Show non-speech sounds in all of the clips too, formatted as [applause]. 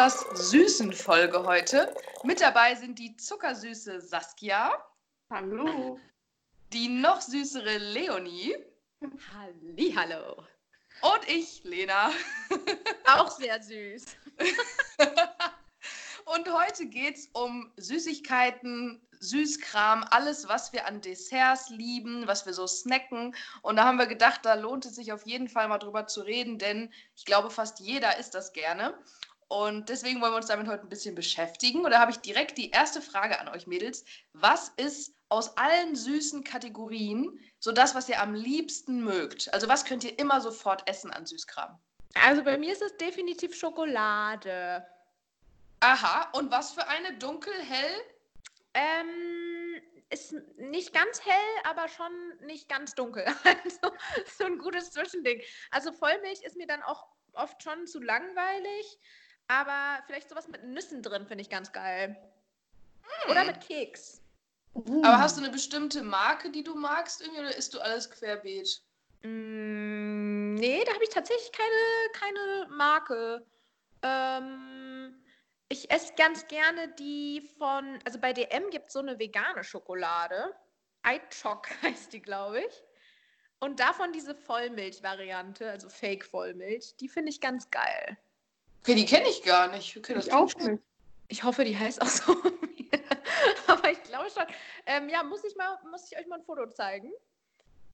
besonders süßen Folge heute. Mit dabei sind die zuckersüße Saskia. Hallo. Die noch süßere Leonie. Hallo. Und ich, Lena. [laughs] Auch sehr süß. [laughs] Und heute geht es um Süßigkeiten, Süßkram, alles, was wir an Desserts lieben, was wir so snacken. Und da haben wir gedacht, da lohnt es sich auf jeden Fall mal drüber zu reden, denn ich glaube, fast jeder isst das gerne. Und deswegen wollen wir uns damit heute ein bisschen beschäftigen. Und da habe ich direkt die erste Frage an euch Mädels. Was ist aus allen süßen Kategorien so das, was ihr am liebsten mögt? Also was könnt ihr immer sofort essen an Süßkram? Also bei mir ist es definitiv Schokolade. Aha, und was für eine? Dunkel, hell? Ähm, ist nicht ganz hell, aber schon nicht ganz dunkel. [laughs] Also so ein gutes Zwischending. Also Vollmilch ist mir dann auch oft schon zu langweilig, aber vielleicht sowas mit Nüssen drin finde ich ganz geil. Hm. Oder mit Keks. Aber hast du eine bestimmte Marke, die du magst irgendwie, oder isst du alles querbeet? Mm, nee, da habe ich tatsächlich keine, keine Marke. Ähm, ich esse ganz gerne die von, also bei DM gibt es so eine vegane Schokolade. iChock [laughs] heißt die, glaube ich. Und davon diese Vollmilch-Variante, also Fake-Vollmilch, die finde ich ganz geil. Okay, die kenne ich gar nicht. Okay, das Ich auch nicht. Ich hoffe, die heißt auch so. [laughs] Aber ich glaube schon. Ähm, ja, muss ich, mal, muss ich euch mal ein Foto zeigen?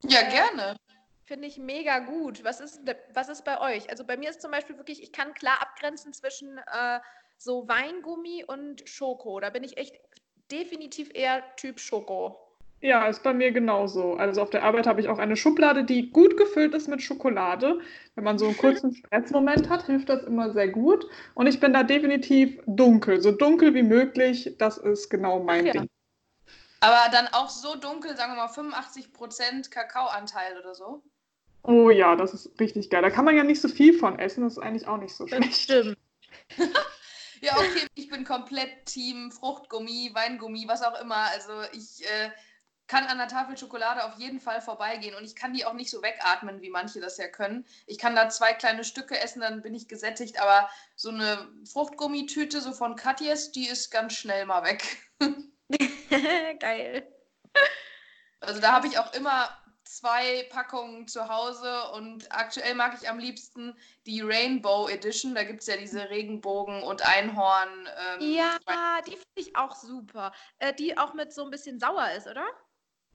Ja, Äh, gerne. Finde ich mega gut. Was ist, was ist bei euch? Also bei mir ist zum Beispiel wirklich, ich kann klar abgrenzen zwischen äh, so Weingummi und Schoko. Da bin ich echt definitiv eher Typ Schoko. Ja, ist bei mir genauso. Also auf der Arbeit habe ich auch eine Schublade, die gut gefüllt ist mit Schokolade. Wenn man so einen kurzen Stressmoment hat, hilft das immer sehr gut. Und ich bin da definitiv dunkel, so dunkel wie möglich. Das ist genau mein ja. Ding. Aber dann auch so dunkel, sagen wir mal 85% Kakaoanteil oder so. Oh ja, das ist richtig geil. Da kann man ja nicht so viel von essen. Das ist eigentlich auch nicht so Das schlecht. stimmt. [laughs] [laughs] Ja, okay, ich bin komplett Team Fruchtgummi, Weingummi, was auch immer. Also ich äh, kann an der Tafel Schokolade auf jeden Fall vorbeigehen und ich kann die auch nicht so wegatmen, wie manche das ja können. Ich kann da zwei kleine Stücke essen, dann bin ich gesättigt, aber so eine Fruchtgummitüte so von Katjes, die ist ganz schnell mal weg. [laughs] Geil. Also da habe ich auch immer zwei Packungen zu Hause und aktuell mag ich am liebsten die Rainbow Edition. Da gibt es ja diese Regenbogen und Einhorn. Ähm, Ja, die finde ich auch super. Äh, die auch mit so ein bisschen sauer ist, oder?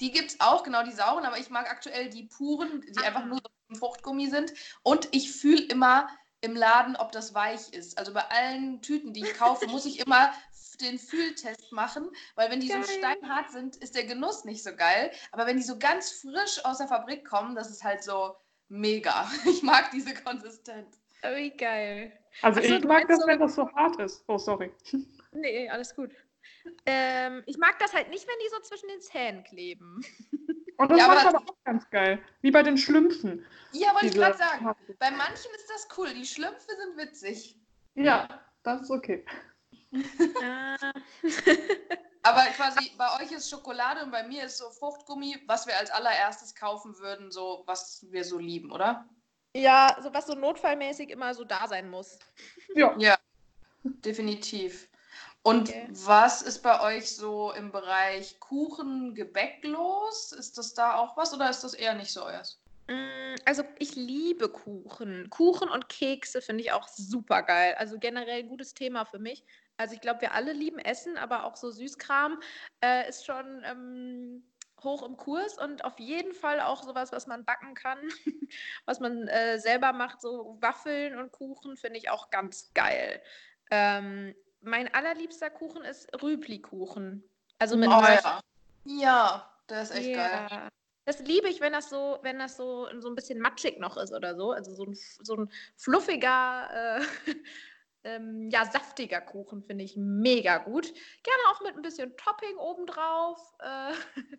Die gibt es auch, genau die sauren, aber ich mag aktuell die puren, die einfach nur so im Fruchtgummi sind. Und ich fühle immer im Laden, ob das weich ist. Also bei allen Tüten, die ich kaufe, muss ich immer den Fühltest machen, weil wenn die so Geil. steinhart sind, ist der Genuss nicht so geil. Aber wenn die so ganz frisch aus der Fabrik kommen, das ist halt so mega. [laughs] Ich mag diese Konsistenz. Oh, Wie geil. Also Ach so, ich mag das, so- wenn das so hart ist. Oh, sorry. Nee, alles gut. Ähm, ich mag das halt nicht, wenn die so zwischen den Zähnen kleben. Und [laughs] das Ja, macht aber- aber auch ganz geil. Wie bei den Schlümpfen. Ja, wollte ich gerade sagen. Bei manchen ist das cool. Die Schlümpfe sind witzig. Ja, das ist okay. [laughs] Aber quasi bei euch ist Schokolade und bei mir ist so Fruchtgummi, was wir als allererstes kaufen würden, so was wir so lieben, oder? ja, so was so notfallmäßig immer so da sein muss. Ja. Ja, definitiv. Und Okay. was ist bei euch so im Bereich Kuchen, Gebäck los? Ist das da auch was oder ist das eher nicht so euers? Mm, Also ich liebe Kuchen. Kuchen und Kekse finde ich auch super geil. Also generell ein gutes Thema für mich. Also ich glaube, wir alle lieben Essen, aber auch so Süßkram äh, ist schon ähm, hoch im Kurs und auf jeden Fall auch sowas, was man backen kann, [laughs] was man äh, selber macht, so Waffeln und Kuchen finde ich auch ganz geil. Ähm, mein allerliebster Kuchen ist Rübli-Kuchen. Also mit Oh ja. Ja, der ist echt geil. ja. Das liebe ich, wenn das so, wenn das so, so ein bisschen matschig noch ist oder so. Also so ein, so ein fluffiger, äh, [laughs] ähm, ja, saftiger Kuchen finde ich mega gut. Gerne auch mit ein bisschen Topping obendrauf. Äh, [laughs]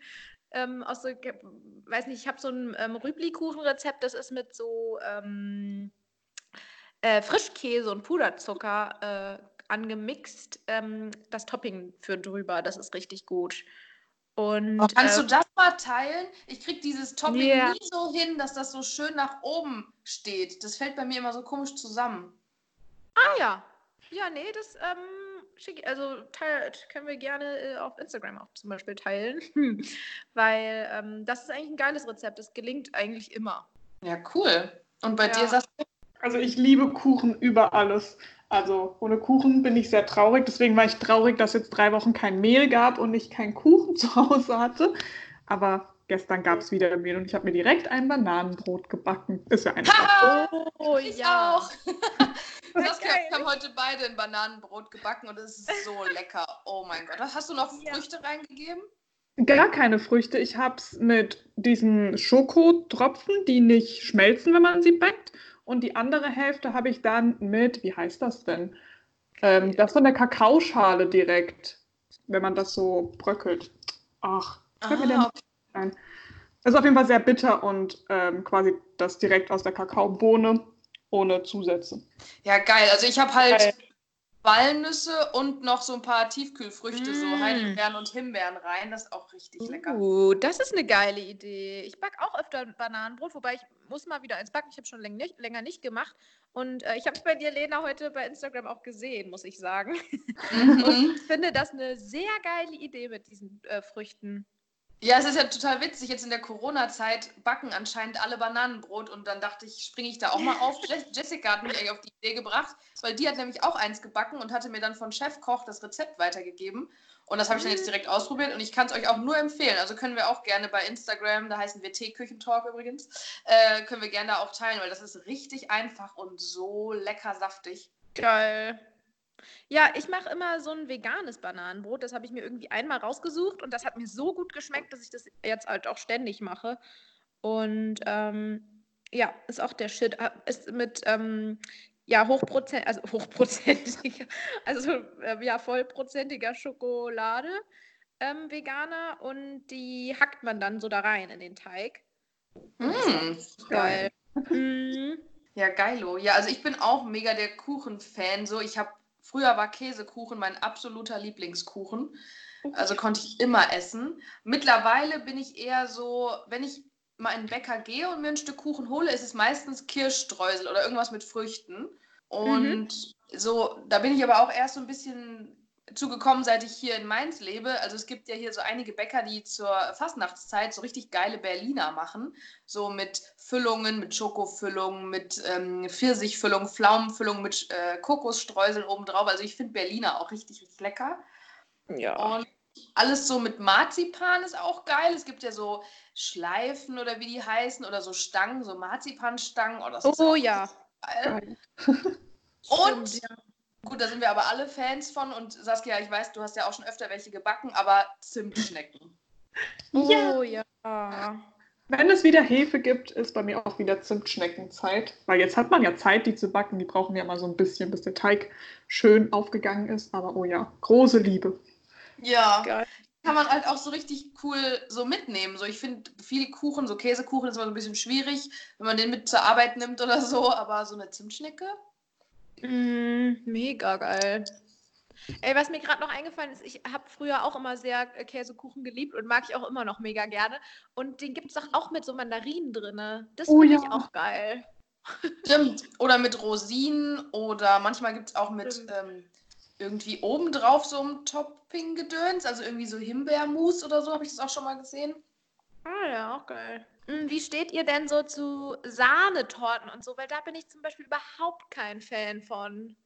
ähm, aus so, weiß nicht, ich habe so ein ähm, Rübli-Kuchen-Rezept, das ist mit so ähm, äh, Frischkäse und Puderzucker äh, angemixt. Ähm, das Topping für drüber, das ist richtig gut. Und, Oh, kannst äh, du das mal teilen? Ich krieg dieses Topping Ja. nie so hin, dass das so schön nach oben steht. Das fällt bei mir immer so komisch zusammen. Ah ja. Ja, nee, das ähm, schick, also teilt, können wir gerne äh, auf Instagram auch zum Beispiel teilen. [laughs] Weil ähm, das ist eigentlich ein geiles Rezept. Das gelingt eigentlich immer. Ja, cool. Und bei Ja. dir sagst du, Also ich liebe Kuchen über alles. Also ohne Kuchen bin ich sehr traurig. Deswegen war ich traurig, dass jetzt drei Wochen kein Mehl gab und ich keinen Kuchen [laughs] zu Hause hatte. Aber gestern gab es wieder Mehl und ich habe mir direkt ein Bananenbrot gebacken. Ist ja einfach. Oh ich auch. [laughs] Saskia ich haben heute beide ein Bananenbrot gebacken und es ist so lecker. Oh mein Gott. Hast du noch Ja. Früchte reingegeben? Gar keine Früchte. Ich habe es mit diesen Schokotropfen, die nicht schmelzen, wenn man sie backt. Und die andere Hälfte habe ich dann mit, wie heißt das denn? Ähm, das von der Kakaoschale direkt, wenn man das so bröckelt. Ach, fällt mir denn Ah, ein? Das ist auf jeden Fall sehr bitter und ähm, quasi das direkt aus der Kakaobohne ohne Zusätze. Ja, geil. Also ich habe halt Geil. Walnüsse und noch so ein paar Tiefkühlfrüchte, so Mm. Heidelbeeren und Himbeeren rein. Das ist auch richtig lecker. Uh, das ist eine geile Idee. Ich backe auch öfter Bananenbrot, wobei ich muss mal wieder eins backen. Ich habe schon länger nicht, länger nicht gemacht. Und äh, ich habe es bei dir, Lena, heute bei Instagram auch gesehen, muss ich sagen. [laughs] Mhm. Und ich finde das eine sehr geile Idee mit diesen äh, Früchten. Ja, es ist ja total witzig. Jetzt in der Corona-Zeit backen anscheinend alle Bananenbrot und dann dachte ich, springe ich da auch mal auf. [laughs] Je- Jessica hat mich eigentlich auf die Idee gebracht, weil die hat nämlich auch eins gebacken und hatte mir dann von Chefkoch das Rezept weitergegeben. Und das habe ich dann jetzt direkt ausprobiert und ich kann es euch auch nur empfehlen. Also können wir auch gerne bei Instagram, da heißen wir Teeküchentalk übrigens, äh, können wir gerne da auch teilen, weil das ist richtig einfach und so lecker saftig. Geil. Ja, ich mache immer so ein veganes Bananenbrot. Das habe ich mir irgendwie einmal rausgesucht und das hat mir so gut geschmeckt, dass ich das jetzt halt auch ständig mache. Und ähm, ja, ist auch der Shit. Ah, Ist mit ähm, ja, hochprozent, also hochprozentiger, [laughs] also äh, ja, vollprozentiger Schokolade ähm, veganer und die hackt man dann so da rein in den Teig. Mm. Geil. Mhm. Ja, geilo. Ja, also ich bin auch mega der Kuchen-Fan. So, ich habe früher war Käsekuchen mein absoluter Lieblingskuchen. Also konnte ich immer essen. Mittlerweile bin ich eher so, wenn ich mal in den Bäcker gehe und mir ein Stück Kuchen hole, ist es meistens Kirschstreusel oder irgendwas mit Früchten. Und so, da bin ich aber auch erst so ein bisschen zugekommen, seit ich hier in Mainz lebe. Also es gibt ja hier so einige Bäcker, die zur Fastnachtszeit so richtig geile Berliner machen. So mit Füllungen, mit Schokofüllungen, mit ähm, Pfirsichfüllung, Pflaumenfüllung, mit äh, Kokosstreusel obendrauf. Also ich finde Berliner auch richtig, richtig lecker. Ja. Und alles so mit Marzipan ist auch geil. Es gibt ja so Schleifen oder wie die heißen oder so Stangen, so Marzipanstangen. Oh, das ist Oh auch ja. Geil. [laughs] [laughs] Und Stimmt, ja. Gut, da sind wir aber alle Fans von. Und Saskia, ich weiß, du hast ja auch schon öfter welche gebacken, aber Zimtschnecken. Oh ja. Wenn es wieder Hefe gibt, ist bei mir auch wieder Zimtschneckenzeit. Weil jetzt hat man ja Zeit, die zu backen. Die brauchen ja mal so ein bisschen, bis der Teig schön aufgegangen ist. Aber oh ja, große Liebe. Ja. Geil. Kann man halt auch so richtig cool so mitnehmen. So, ich finde, viele Kuchen, so Käsekuchen ist immer so ein bisschen schwierig, wenn man den mit zur Arbeit nimmt oder so, aber so eine Zimtschnecke. Mm, mega geil. Ey, was mir gerade noch eingefallen ist, ich habe früher auch immer sehr äh, Käsekuchen geliebt und mag ich auch immer noch mega gerne. Und den gibt es doch auch mit so Mandarinen drin. Das Oh finde ich ja. auch geil. [laughs] Stimmt. Oder mit Rosinen oder manchmal gibt es auch mit ähm, irgendwie obendrauf so ein Topping-Gedöns, also irgendwie so Himbeermus oder so, habe ich das auch schon mal gesehen. Ah ja, auch geil. Mm, Wie steht ihr denn so zu Sahnetorten und so? Weil da bin ich zum Beispiel überhaupt kein Fan von.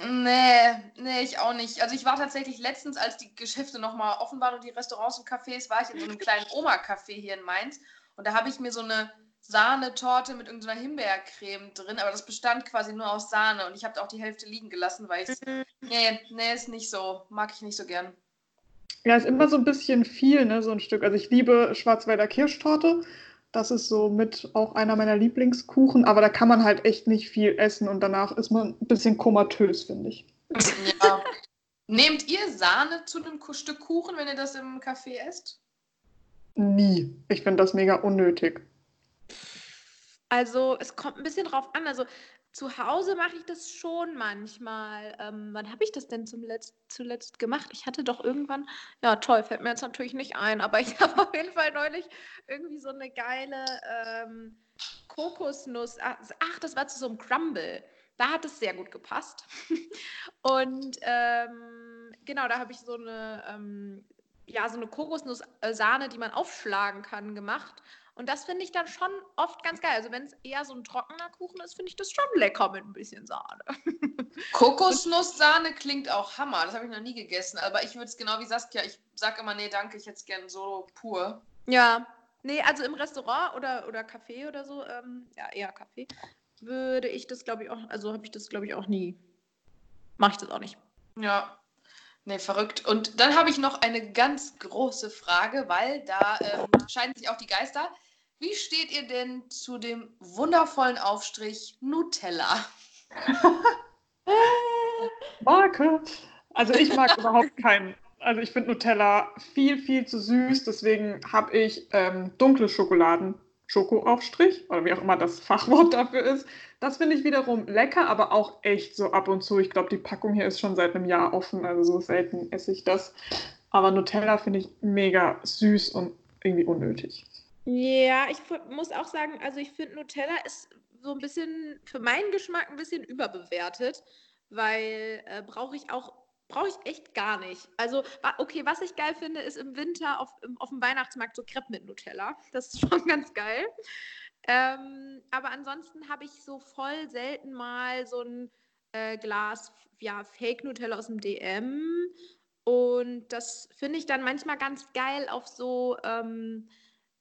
Nee, nee, ich auch nicht. Also ich war tatsächlich letztens, als die Geschäfte nochmal offen waren und die Restaurants und Cafés, war ich in so einem kleinen Oma-Café hier in Mainz und da habe ich mir so eine Sahnetorte mit irgendeiner Himbeercreme drin, aber das bestand quasi nur aus Sahne und ich habe auch die Hälfte liegen gelassen, weil ich nee, nee, ist nicht so, mag ich nicht so gern. Ja, ist immer so ein bisschen viel, ne, so ein Stück. Also ich liebe Schwarzwälder Kirschtorte. Das ist so mit auch einer meiner Lieblingskuchen, aber da kann man halt echt nicht viel essen und danach ist man ein bisschen komatös, finde ich. Ja. Nehmt ihr Sahne zu einem Stück Kuchen, wenn ihr das im Café esst? Nie. Ich finde das mega unnötig. Also es kommt ein bisschen drauf an. Also zu Hause mache ich das schon manchmal. Ähm, wann habe ich das denn zum Letzt, zuletzt gemacht? Ich hatte doch irgendwann, ja toll, fällt mir jetzt natürlich nicht ein, aber ich [laughs] habe auf jeden Fall neulich irgendwie so eine geile ähm, Kokosnuss. Ach, das war zu so einem Crumble. Da hat es sehr gut gepasst. [laughs] Und ähm, genau, da habe ich so eine, ähm, ja, so eine Kokosnuss-Sahne, die man aufschlagen kann, gemacht. Und das finde ich dann schon oft ganz geil. Also wenn es eher so ein trockener Kuchen ist, finde ich das schon lecker mit ein bisschen Sahne. [laughs] Kokosnusssahne klingt auch Hammer. Das habe ich noch nie gegessen. Aber ich würde es genau wie Saskia, ich sage immer, nee, danke, ich hätte es gerne so pur. Ja, nee, also im Restaurant oder, oder Café oder so, ähm, ja, eher Café, würde ich das, glaube ich, auch, also habe ich das, glaube ich, auch nie. Mache ich das auch nicht. Ja, Nee, verrückt. Und dann habe ich noch eine ganz große Frage, weil da ähm, scheiden sich auch die Geister. Wie steht ihr denn zu dem wundervollen Aufstrich Nutella? [laughs] Marke. Also ich mag überhaupt keinen. Also ich finde Nutella viel, viel zu süß. Deswegen habe ich ähm, dunkle Schokoladen, Schokoaufstrich oder wie auch immer das Fachwort dafür ist. Das finde ich wiederum lecker, aber auch echt so ab und zu. Ich glaube, die Packung hier ist schon seit einem Jahr offen, also so selten esse ich das. Aber Nutella finde ich mega süß und irgendwie unnötig. Ja, ich muss auch sagen, also ich finde Nutella ist so ein bisschen für meinen Geschmack ein bisschen überbewertet, weil äh, brauche ich auch brauche ich echt gar nicht. Also, okay, was ich geil finde, ist im Winter auf, auf dem Weihnachtsmarkt so Crepe mit Nutella. Das ist [laughs] schon ganz geil. Ähm, aber ansonsten habe ich so voll selten mal so ein äh, Glas ja, Fake Nutella aus dem DM. Und das finde ich dann manchmal ganz geil auf so, ähm,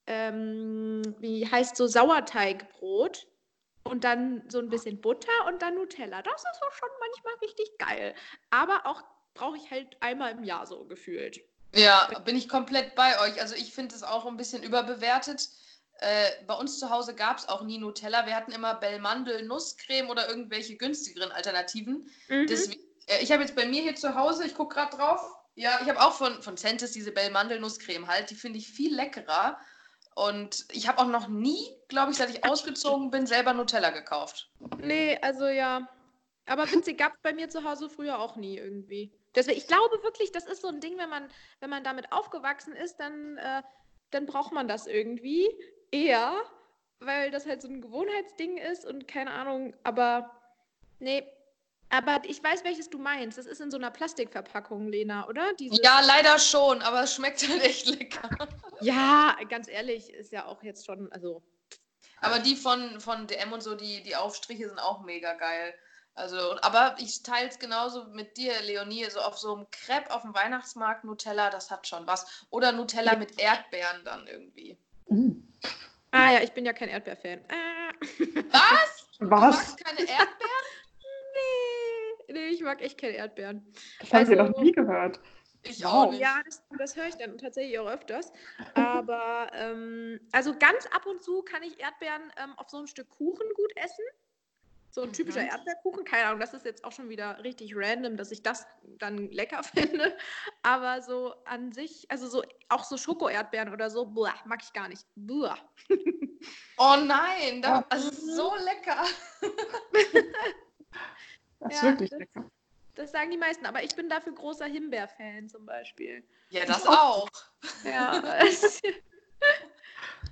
ähm, wie heißt so Sauerteigbrot. Und dann so ein bisschen Butter und dann Nutella. Das ist auch schon manchmal richtig geil. Aber auch brauche ich halt einmal im Jahr so gefühlt. Ja, bin ich komplett bei euch. Also ich finde es auch ein bisschen überbewertet. Äh, bei uns zu Hause gab es auch nie Nutella. Wir hatten immer Bellmandel, Nusscreme oder irgendwelche günstigeren Alternativen. Mhm. Deswegen, äh, ich habe jetzt bei mir hier zu Hause, ich gucke gerade drauf, ja, ich habe auch von, von Centis diese Bellmandel Nusscreme halt. Die finde ich viel leckerer. Und ich habe auch noch nie, glaube ich, seit ich ausgezogen bin, selber Nutella gekauft. Nee, also ja. Aber witzig, gab es bei mir zu Hause früher auch nie irgendwie. Deswegen, ich glaube wirklich, das ist so ein Ding, wenn man, wenn man damit aufgewachsen ist, dann, äh, dann braucht man das irgendwie eher, weil das halt so ein Gewohnheitsding ist und keine Ahnung, aber nee. Aber ich weiß, welches du meinst. Das ist in so einer Plastikverpackung, Lena, oder? Dieses ja, leider schon, aber es schmeckt halt echt lecker. Ja, ganz ehrlich, ist ja auch jetzt schon, also. Aber die von, von DM und so, die, die Aufstriche sind auch mega geil. Also, aber ich teile es genauso mit dir, Leonie, so auf so einem Crepe auf dem Weihnachtsmarkt Nutella, das hat schon was. Oder Nutella mit Erdbeeren dann irgendwie. Mhm. Ah ja, ich bin ja kein Erdbeerfan. Ah. Was? Was? Du magst keine Erdbeeren? Nee, ich mag echt keine Erdbeeren. Das also, habe ich noch nie gehört. Ich auch nicht. Ja, das, das höre ich dann tatsächlich auch öfters. Aber [laughs] ähm, also ganz ab und zu kann ich Erdbeeren ähm, auf so ein Stück Kuchen gut essen. So ein typischer mhm. Erdbeerkuchen, keine Ahnung, das ist jetzt auch schon wieder richtig random, dass ich das dann lecker [laughs] finde. Aber so an sich, also so auch so Schoko-Erdbeeren oder so, boah, mag ich gar nicht. Boah. Oh nein, das, das ist so lecker. [laughs] das ist ja, wirklich das, lecker. Das sagen die meisten, aber ich bin dafür großer Himbeer-Fan zum Beispiel. Ja, das [laughs] auch. Ja. [laughs]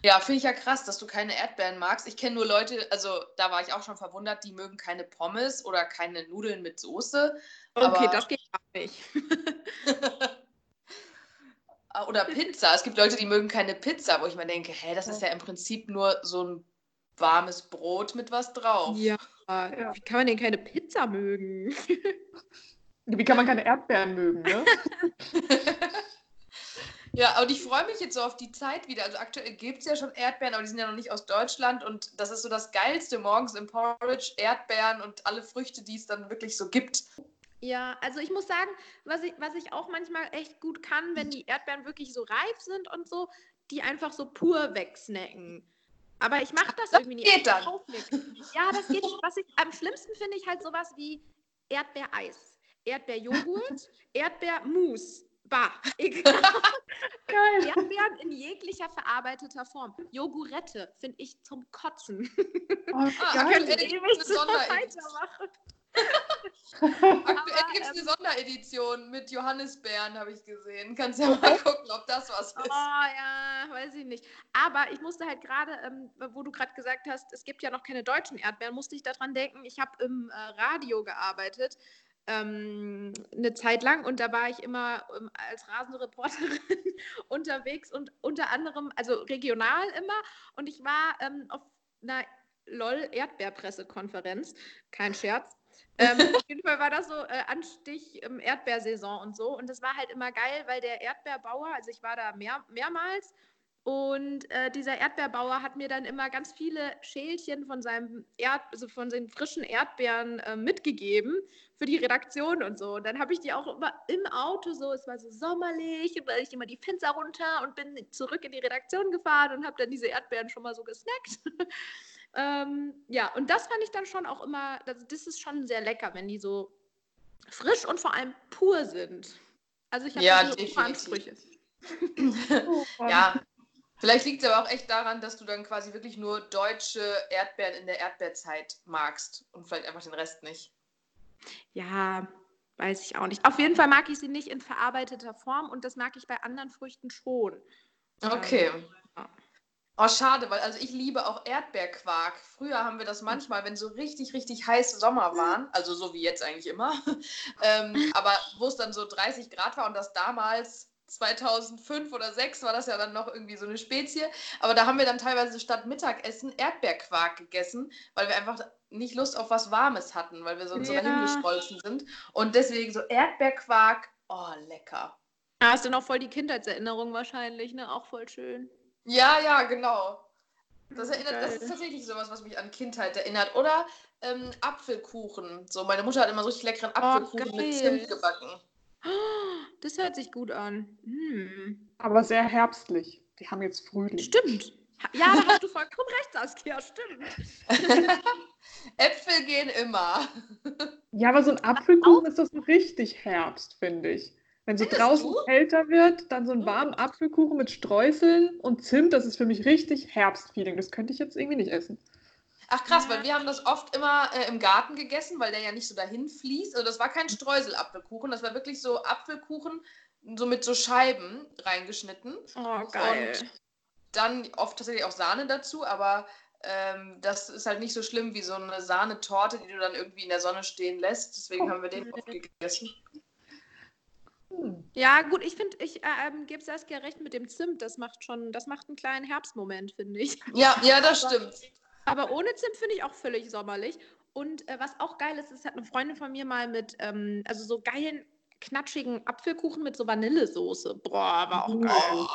Ja, finde ich ja krass, dass du keine Erdbeeren magst. Ich kenne nur Leute, also da war ich auch schon verwundert, die mögen keine Pommes oder keine Nudeln mit Soße. Okay, das geht auch nicht. [laughs] oder Pizza. Es gibt Leute, die mögen keine Pizza, wo ich mir denke, hä, das ist ja im Prinzip nur so ein warmes Brot mit was drauf. Ja, ja. wie kann man denn keine Pizza mögen? [laughs] Wie kann man keine Erdbeeren mögen, ne? [laughs] Ja, und ich freue mich jetzt so auf die Zeit wieder. Also aktuell gibt es ja schon Erdbeeren, aber die sind ja noch nicht aus Deutschland. Und das ist so das Geilste morgens im Porridge, Erdbeeren und alle Früchte, die es dann wirklich so gibt. Ja, also ich muss sagen, was ich, was ich auch manchmal echt gut kann, wenn die Erdbeeren wirklich so reif sind und so, die einfach so pur wegsnacken. Aber ich mache das, das irgendwie nicht. Geht dann. Ja, das geht. Was ich am schlimmsten finde ich halt sowas wie Erdbeereis, Erdbeerjoghurt, Erdbeermus. Bah, [laughs] egal. Geil. Erdbeeren in jeglicher verarbeiteter Form. Jogurette finde ich zum Kotzen. Oh, [laughs] da könnte ich ewig so weitermachen. Aktuell gibt es eine Sonderedition mit Johannisbeeren, habe ich gesehen. Kannst ja mal gucken, ob das was ist. Oh ja, weiß ich nicht. Aber ich musste halt gerade, ähm, wo du gerade gesagt hast, es gibt ja noch keine deutschen Erdbeeren, musste ich daran denken, ich habe im äh, Radio gearbeitet ähm, eine Zeit lang und da war ich immer ähm, als Rasenreporterin [laughs] unterwegs und unter anderem, also regional immer und ich war ähm, auf einer LOL Erdbeerpressekonferenz, kein Scherz. Ähm, auf jeden Fall war das so äh, Anstich ähm, Erdbeersaison und so. Und das war halt immer geil, weil der Erdbeerbauer, also ich war da mehr, mehrmals und äh, dieser Erdbeerbauer hat mir dann immer ganz viele Schälchen von seinem Erd, also von den frischen Erdbeeren äh, mitgegeben für die Redaktion und so. Und dann habe ich die auch immer im Auto so, es war so sommerlich, weil ich immer die Fenster runter und bin zurück in die Redaktion gefahren und habe dann diese Erdbeeren schon mal so gesnackt. Ähm, ja, und das fand ich dann schon auch immer, also das ist schon sehr lecker, wenn die so frisch und vor allem pur sind. Also ich habe Ja, so definitiv. Ansprüche. [laughs] Ja, vielleicht liegt es aber auch echt daran, dass du dann quasi wirklich nur deutsche Erdbeeren in der Erdbeerzeit magst und vielleicht einfach den Rest nicht. Ja, weiß ich auch nicht. Auf jeden Fall mag ich sie nicht in verarbeiteter Form und das mag ich bei anderen Früchten schon. Okay. ja. Oh, schade, weil also ich liebe auch Erdbeerquark. Früher haben wir das manchmal, wenn so richtig, richtig heiße Sommer waren, also so wie jetzt eigentlich immer, [laughs] ähm, aber wo es dann so 30 Grad war und das damals 2005 oder 2006 war das ja dann noch irgendwie so eine Spezie, aber da haben wir dann teilweise statt Mittagessen Erdbeerquark gegessen, weil wir einfach nicht Lust auf was Warmes hatten, weil wir sonst so Ja. dahin geschmolzen sind und deswegen so Erdbeerquark, oh lecker. Da hast du noch voll die Kindheitserinnerung wahrscheinlich, ne? Auch voll schön. Ja, ja, genau. Das, erinnert, das ist tatsächlich sowas, was mich an Kindheit erinnert. Oder ähm, Apfelkuchen. So, meine Mutter hat immer so richtig leckeren Apfelkuchen mit geil. Zimt gebacken. Das hört sich gut an. Hm. Aber sehr herbstlich. Die haben jetzt Frühling. Stimmt. Ja, da hast du vollkommen recht, Saskia, stimmt. [laughs] Äpfel gehen immer. Ja, aber so ein Apfelkuchen ist doch so richtig Herbst, finde ich. Wenn so draußen du? kälter wird, dann so einen warmen Apfelkuchen mit Streuseln und Zimt, das ist für mich richtig Herbstfeeling. Das könnte ich jetzt irgendwie nicht essen. Ach krass, Ja. weil wir haben das oft immer äh, im Garten gegessen, weil der ja nicht so dahin fließt. Also das war kein Streuselapfelkuchen, das war wirklich so Apfelkuchen, so mit so Scheiben reingeschnitten. Oh, geil. Dann oft tatsächlich auch Sahne dazu, aber ähm, das ist halt nicht so schlimm wie so eine Sahnetorte, die du dann irgendwie in der Sonne stehen lässt. Deswegen haben wir den oft gegessen. Hm. Ja, gut, ich finde, ich äh, ähm, gebe Saskia recht mit dem Zimt. Das macht schon, das macht einen kleinen Herbstmoment, finde ich. Ja, ja, das stimmt. Aber ohne Zimt finde ich auch völlig sommerlich. Und äh, was auch geil ist, ist, hat eine Freundin von mir mal mit, ähm, also so geilen, knatschigen Apfelkuchen mit so Vanillesoße. Boah, war auch geil.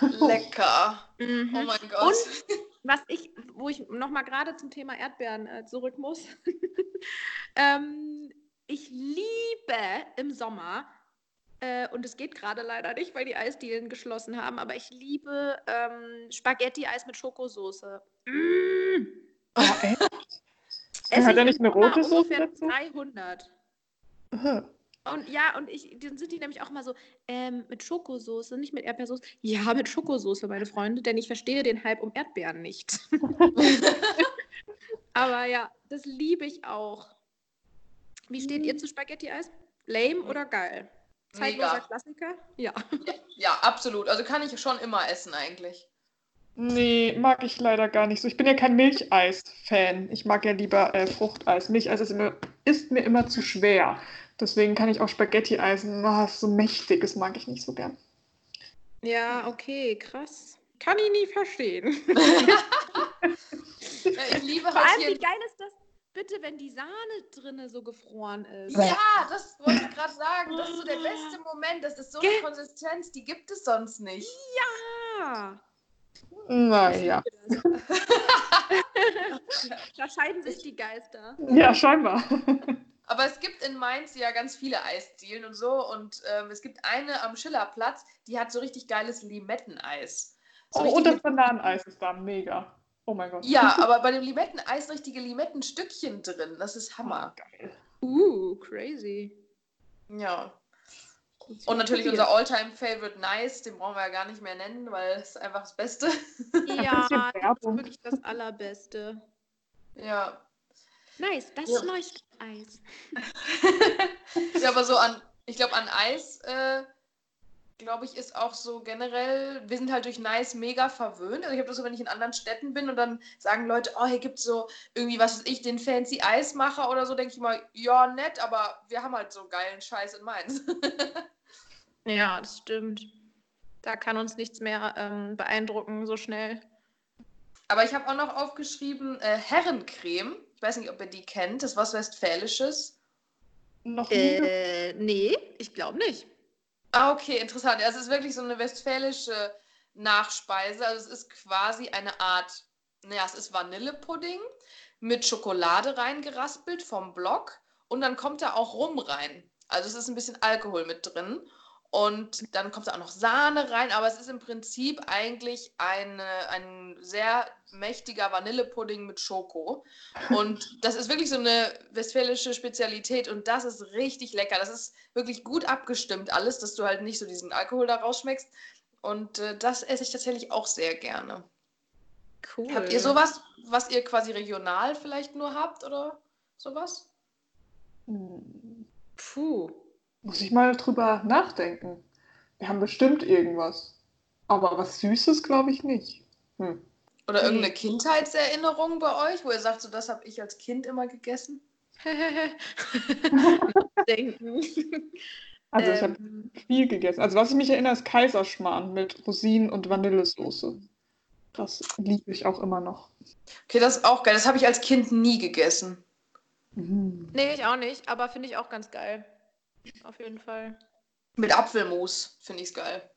Oh, [laughs] lecker. Mhm. Oh mein Gott. Und was ich, wo ich nochmal gerade zum Thema Erdbeeren äh, zurück muss. [laughs] ähm, ich liebe im Sommer, äh, und es geht gerade leider nicht, weil die Eisdielen geschlossen haben, aber ich liebe ähm, Spaghetti-Eis mit Schokosoße. Mm. Oh, [laughs] echt? Esse Hat er nicht eine rote Soße ungefähr dazu? 300. Aha. Und ja, und ich, dann sind die nämlich auch mal so, ähm, mit Schokosoße, nicht mit Erdbeersoße. Ja, mit Schokosoße, meine Freunde, denn ich verstehe den Hype um Erdbeeren nicht. [laughs] Aber ja, das liebe ich auch. Wie steht ihr zu Spaghetti-Eis? Lame oder geil? Zeitloser Mega. Klassiker? Ja. Ja, absolut. Also kann ich schon immer essen eigentlich. Nee, mag ich leider gar nicht so. Ich bin ja kein Milcheis-Fan. Ich mag ja lieber äh, Fruchteis. Milcheis ist, immer, ist mir immer zu schwer. Deswegen kann ich auch Spaghetti-Eis, oh, ist so mächtig, das mag ich nicht so gern. Ja, okay, krass. Kann ich nie verstehen. [laughs] Ja, ich liebe Vor halt allem, wie geil ist das bitte, wenn die Sahne drinne so gefroren ist? Ja, das wollte ich gerade sagen. Das ist so der beste Moment. Das ist so eine? Konsistenz, die gibt es sonst nicht. Ja. Naja. [laughs] Da scheiden sich die Geister. Ja, scheinbar. [laughs] Aber es gibt in Mainz ja ganz viele Eisdielen und so. Und ähm, es gibt eine am Schillerplatz, die hat so richtig geiles Limetteneis. So Oh, und das Bananeneis ist da mega. Oh mein Gott. ja, [laughs] aber bei dem Limetteneis richtige Limettenstückchen drin. Das ist Hammer. Geil. Uh, crazy. Ja. Und natürlich unser All-Time-Favorite Nice, den brauchen wir ja gar nicht mehr nennen, weil es ist einfach das Beste. [laughs] Ja, das ist wirklich das Allerbeste. ja. Nice, das Ja. neueste Eis. [laughs] ja, aber so an, ich glaube, an Eis, äh, glaube ich, ist auch so generell, wir sind halt durch Nice mega verwöhnt. Also ich habe das so, wenn ich in anderen Städten bin und dann sagen Leute, oh, hier gibt es so irgendwie, was weiß ich, den fancy Eismacher oder so, denke ich mal, ja, nett, aber wir haben halt so geilen Scheiß in Mainz. [laughs] Ja, das stimmt. Da kann uns nichts mehr ähm, beeindrucken so schnell. aber ich habe auch noch aufgeschrieben, äh, Herrencreme. Ich weiß nicht, ob ihr die kennt. Das ist was Westfälisches. Noch nie Äh, nee, ich glaube nicht. Ah, okay, interessant. Also es ist wirklich so eine westfälische Nachspeise. Also es ist quasi eine Art, naja, es ist Vanillepudding mit Schokolade reingeraspelt vom Block und dann kommt da auch Rum rein. Also es ist ein bisschen Alkohol mit drin und dann kommt da auch noch Sahne rein, aber es ist im Prinzip eigentlich eine, ein sehr mächtiger Vanillepudding mit Schoko. Und [laughs] das ist wirklich so eine westfälische Spezialität und das ist richtig lecker. Das ist wirklich gut abgestimmt alles, dass du halt nicht so diesen Alkohol da rausschmeckst. Und äh, das esse ich tatsächlich auch sehr gerne. Cool. Habt ihr sowas, was ihr quasi regional vielleicht nur habt oder sowas? Hm, Puh. Muss ich mal drüber nachdenken. Wir haben bestimmt irgendwas. Aber was Süßes glaube ich nicht. Hm. Oder irgendeine Kindheitserinnerung bei euch, wo ihr sagt, so das habe ich als Kind immer gegessen? [laughs] Denken. Also ich habe Ähm, viel gegessen. Also was ich mich erinnere, ist Kaiserschmarrn mit Rosinen und Vanillesoße. Das liebe ich auch immer noch. Okay, das ist auch geil. Das habe ich als Kind nie gegessen. Mhm. nee, ich auch nicht, aber finde ich auch ganz geil. Auf jeden Fall. Mit Apfelmus finde ich es geil.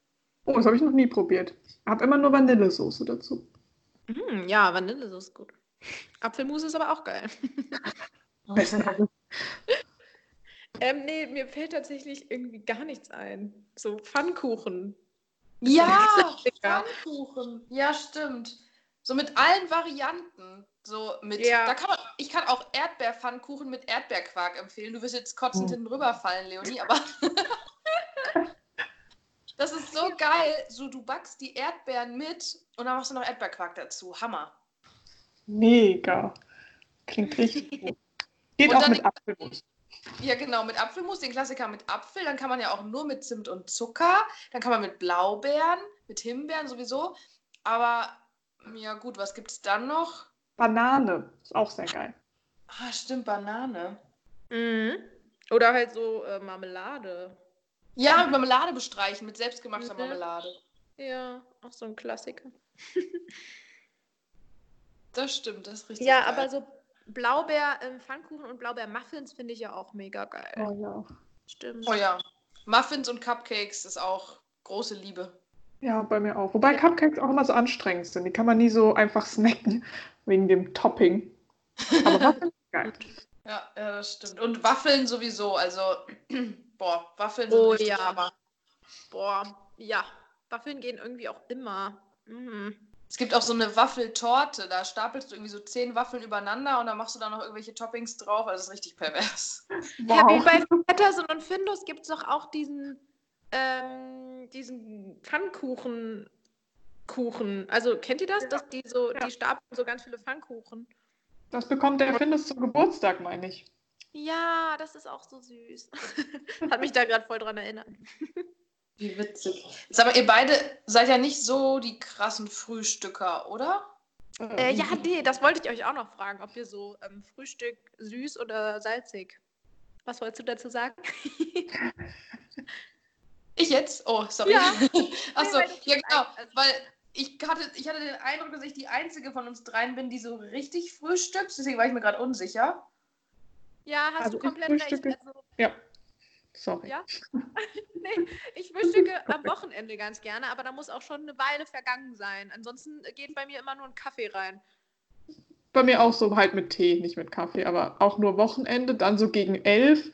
Oh, das habe ich noch nie probiert. Habe immer nur Vanillesoße dazu. Mm, ja, Vanillesoße ist gut. Apfelmus ist aber auch geil. Besser. [laughs] Ähm, nee, mir fällt tatsächlich irgendwie gar nichts ein. So Pfannkuchen. Ja. Pfannkuchen. Ja, stimmt. So mit allen Varianten. So mit, Ja. da kann man, ich kann auch Erdbeerpfannkuchen mit Erdbeerquark empfehlen. Du wirst jetzt kotzend Hm. hinten rüberfallen, Leonie, aber [laughs] das ist so geil. So, du backst die Erdbeeren mit und dann machst du noch Erdbeerquark dazu. Hammer. Mega. Klingt richtig gut. Geht auch mit Apfelmus. Ja, genau, mit Apfelmus, den Klassiker mit Apfel. Dann kann man ja auch nur mit Zimt und Zucker. Dann kann man mit Blaubeeren, mit Himbeeren sowieso. Aber ja, gut, was gibt es dann noch? Banane. Ist auch sehr geil. Ah, stimmt, Banane. Mhm. Oder halt so äh, Marmelade. Ja, mit Marmelade bestreichen, mit selbstgemachter Mhm. Marmelade. Ja, auch so ein Klassiker. [laughs] Das stimmt, das ist richtig. Ja, geil. aber so Blaubeer-Pfannkuchen und Blaubeer-Muffins finde ich ja auch mega geil. Oh, ja. Stimmt. Oh ja. Muffins und Cupcakes ist auch große Liebe. Ja, bei mir auch. Wobei Cupcakes auch immer so anstrengend sind. Die kann man nie so einfach [laughs] snacken, wegen dem Topping. Aber was ist geil. Ja, ja, das stimmt. Und Waffeln sowieso. Also, [clears throat] boah, Waffeln sind Oh ja. Hammer. Boah, ja. Waffeln gehen irgendwie auch immer. Mhm. Es gibt auch so eine Waffeltorte. Da stapelst du irgendwie so zehn Waffeln übereinander und dann machst du da noch irgendwelche Toppings drauf. Also, das ist richtig pervers. Ja, wie Wow. bei Patterson und Findus gibt es doch auch diesen, ähm, diesen Pfannkuchen. Kuchen. Also kennt ihr das? Ja. Dass die so, Ja. die stapeln so ganz viele Pfannkuchen. Das bekommt der Findus zum Geburtstag, meine ich. Ja, das ist auch so süß. [laughs] Hat mich da gerade voll dran erinnert. Wie witzig. Sag mal, ihr beide seid ja nicht so die krassen Frühstücker, oder? Äh, ja, nee, das wollte ich euch auch noch fragen, ob ihr so ähm, Frühstück süß oder salzig. Was wolltest du dazu sagen? [laughs] Ich jetzt? Oh, sorry. Ja. [laughs] Achso, ja genau. also- Weil ich hatte, ich hatte den Eindruck, dass ich die einzige von uns dreien bin, die so richtig frühstückt. Deswegen war ich mir gerade unsicher. Ja, hast Also du ich komplett recht. Also, Ja. Sorry. Ja? [laughs] nee, ich frühstücke am Wochenende ganz gerne, aber da muss auch schon eine Weile vergangen sein. Ansonsten geht bei mir immer nur ein Kaffee rein. Bei mir auch so halt mit Tee, nicht mit Kaffee, aber auch nur Wochenende, dann so gegen elf.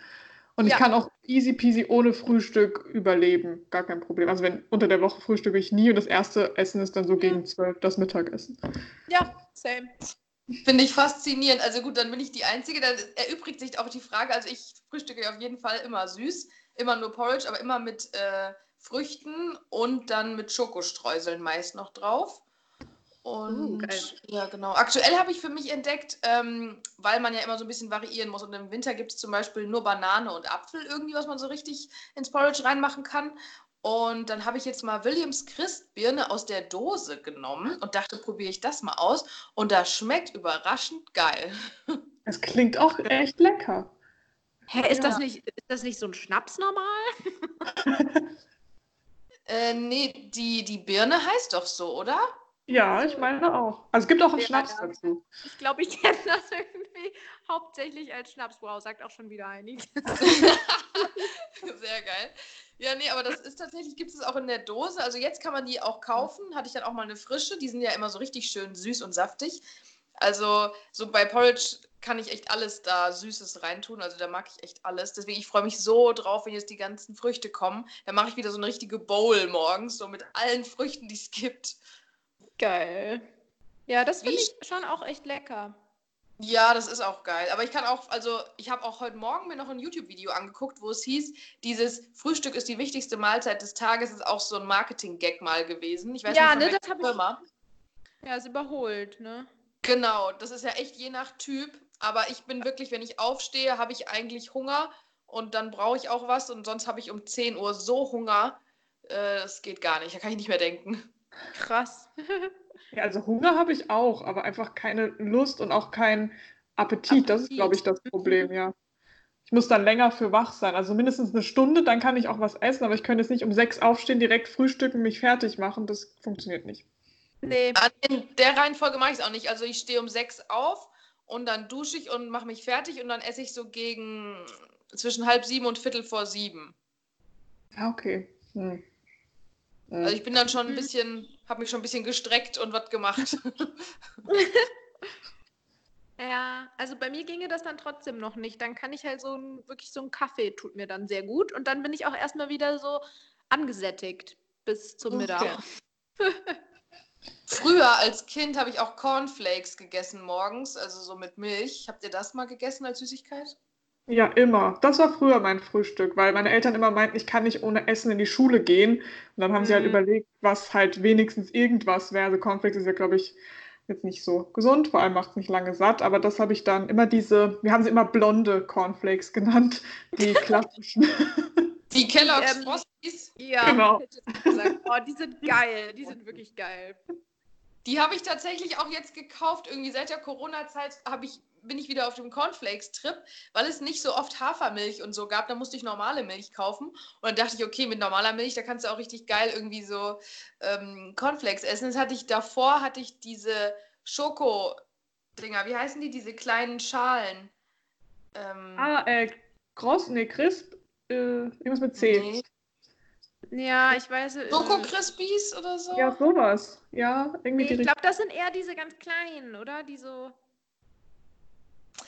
Und Ja. ich kann auch easy peasy ohne Frühstück überleben. Gar kein Problem. Also wenn unter der Woche frühstücke ich nie und das erste Essen ist dann so gegen zwölf das Mittagessen. Ja, same. Finde ich faszinierend. Also gut, dann bin ich die Einzige. Dann erübrigt sich auch die Frage. Also ich frühstücke auf jeden Fall immer süß. Immer nur Porridge, aber immer mit äh, Früchten und dann mit Schokostreuseln meist noch drauf. Und Uh, geil. ja, genau. Aktuell habe ich für mich entdeckt, ähm, weil man ja immer so ein bisschen variieren muss. Und im Winter gibt es zum Beispiel nur Banane und Apfel irgendwie, was man so richtig ins Porridge reinmachen kann. Und dann habe ich jetzt mal Williams Christbirne aus der Dose genommen und dachte, probiere ich das mal aus. Und das schmeckt überraschend geil. [laughs] Es klingt auch echt lecker. Hä, ist, Ja. das nicht, ist das nicht so ein Schnaps normal? [laughs] [laughs] Äh, nee, die, die Birne heißt doch so, oder? Ja, ich meine auch. Also es gibt auch einen Schnaps ja. dazu. Ich glaube, ich kenne [laughs] das irgendwie hauptsächlich als Schnaps. Wow, sagt auch schon wieder einiges. [laughs] Sehr geil. Ja, nee, aber das ist tatsächlich, gibt es auch in der Dose. Also jetzt kann man die auch kaufen. Hatte ich dann auch mal eine frische. Die sind ja immer so richtig schön süß und saftig. Also so bei Porridge kann ich echt alles da Süßes reintun. Also da mag ich echt alles. Deswegen, ich freue mich so drauf, wenn jetzt die ganzen Früchte kommen. Dann mache ich wieder so eine richtige Bowl morgens, so mit allen Früchten, die es gibt. Geil. Ja, das finde ich schon auch echt lecker. Ja, das ist auch geil. Aber ich kann auch, also ich habe auch heute Morgen mir noch ein YouTube-Video angeguckt, wo es hieß, dieses Frühstück ist die wichtigste Mahlzeit des Tages, ist auch so ein Marketing-Gag mal gewesen. Ich weiß Ja, nicht, ne, das hab ich-. Ja, ist überholt, ne? Genau, das ist ja echt je nach Typ. Aber ich bin wirklich, wenn ich aufstehe, habe ich eigentlich Hunger und dann brauche ich auch was und sonst habe ich um 10 Uhr so Hunger, äh, das geht gar nicht, da kann ich nicht mehr denken. Krass. Ja, also Hunger habe ich auch, aber einfach keine Lust und auch kein Appetit. Das ist, Appetit. glaube ich, das Problem, ja. Ich muss dann länger für wach sein. Also mindestens eine Stunde, dann kann ich auch was essen, aber ich könnte jetzt nicht um sechs aufstehen, direkt frühstücken, mich fertig machen. Das funktioniert nicht. Nee. An- In der Reihenfolge mache ich es auch nicht. Also ich stehe um 6 auf und dann dusche ich und mache mich fertig und dann esse ich so gegen zwischen halb sieben und viertel vor sieben. Ja, okay. Hm. Also ich bin dann schon ein Mhm. bisschen, habe mich schon ein bisschen gestreckt und was gemacht. [laughs] Ja, also bei mir ginge das dann trotzdem noch nicht. Dann kann ich halt so ein, wirklich so ein Kaffee tut mir dann sehr gut. Und dann bin ich auch erstmal wieder so angesättigt bis zum Mittag. Okay. [laughs] Früher als Kind habe ich auch Cornflakes gegessen morgens, also so mit Milch. Habt ihr das mal gegessen als Süßigkeit? Ja, immer. Das war früher mein Frühstück, weil meine Eltern immer meinten, ich kann nicht ohne Essen in die Schule gehen. Und dann haben sie halt Mhm. überlegt, was halt wenigstens irgendwas wäre. Also Cornflakes ist ja, glaube ich, jetzt nicht so gesund, vor allem macht es nicht lange satt. Aber das habe ich dann immer diese, wir haben sie immer blonde Cornflakes genannt, die [laughs] klassischen. Die Kellogg's ähm, Frosties, Ja, Genau. Oh, die sind geil. Die sind wirklich geil. die habe ich tatsächlich auch jetzt gekauft. Irgendwie seit der Corona-Zeit habe ich, bin ich wieder auf dem Cornflakes-Trip, weil es nicht so oft Hafermilch und so gab. Da musste ich normale Milch kaufen. Und dann dachte ich, okay, mit normaler Milch, da kannst du auch richtig geil irgendwie so ähm, Cornflakes essen. Das hatte ich davor, hatte ich diese Schoko-Dinger, wie heißen die? Diese kleinen Schalen. Ähm, Ah, äh, Cross, nee, Crisp, äh, irgendwas mit C. nee. Ja, ich weiß. äh, Schoko Crispies oder so? Ja, sowas. Ja, irgendwie Nee, die ich glaube, das sind eher diese ganz kleinen, oder? Die so.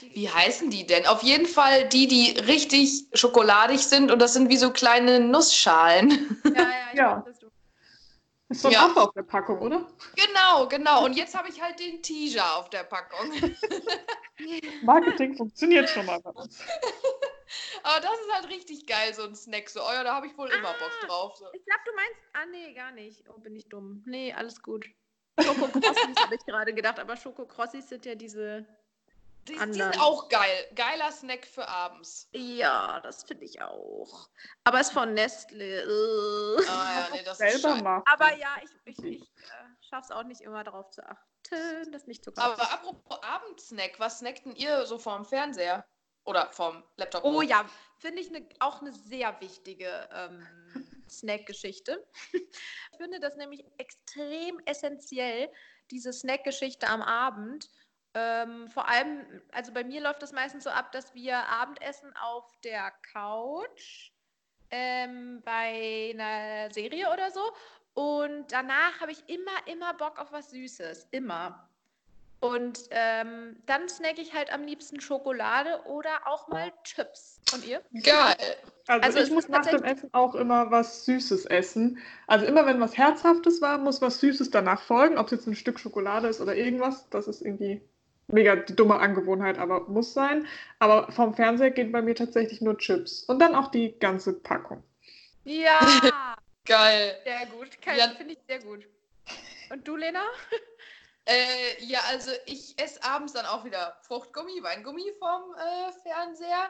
Wie heißen die denn? Auf jeden Fall die, die richtig schokoladig sind und das sind wie so kleine Nussschalen. Ja, ja, ich Ja. weiß, du. ist so ein Ja. Affe auf der Packung, oder? genau, genau. Und jetzt habe ich halt den Teaser auf der Packung. [laughs] Marketing funktioniert schon mal bei uns. [laughs] Aber das ist halt richtig geil, so ein Snack. So, oh ja, da habe ich wohl immer Bock Ah. drauf. So. Ich glaube, du meinst. Ah, nee, gar nicht. Oh, bin ich dumm. Nee, alles gut. Schokokrossis [laughs] habe ich gerade gedacht, aber Schokokrossis sind ja diese. Die, die sind auch geil. Geiler Snack für abends. Ja, das finde ich auch. Aber es ist von Nestle. Ah ja, nee, das Selber machen. Aber ja, ich, ich, ich äh, schaffe es auch nicht immer darauf zu achten, das nicht zu kaufen. Aber apropos Abendsnack, was snackt denn ihr so vorm Fernseher? Oder vom Laptop? Oh ja, finde ich ne, auch eine sehr wichtige ähm, Snack-Geschichte. [laughs] Ich finde das nämlich extrem essentiell, diese Snack-Geschichte am Abend. Ähm, vor allem, also bei mir läuft das meistens so ab, dass wir Abendessen auf der Couch ähm, bei einer Serie oder so. Und danach habe ich immer, immer Bock auf was Süßes. Immer. Und ähm, dann snacke ich halt am liebsten Schokolade oder auch mal Chips. Und ihr? Geil. Also, Also ich muss nach dem Essen auch immer was Süßes essen. Also immer wenn was Herzhaftes war, muss was Süßes danach folgen. Ob es jetzt ein Stück Schokolade ist oder irgendwas, das ist irgendwie mega dumme Angewohnheit, aber muss sein. Aber vom Fernseher geht bei mir tatsächlich nur Chips. Und dann auch die ganze Packung. Ja, [laughs] Geil. sehr gut. Kann- Ja. Finde ich sehr gut. Und du, Lena? [laughs] Äh, ja, also ich esse abends dann auch wieder Fruchtgummi, Weingummi vom äh, Fernseher.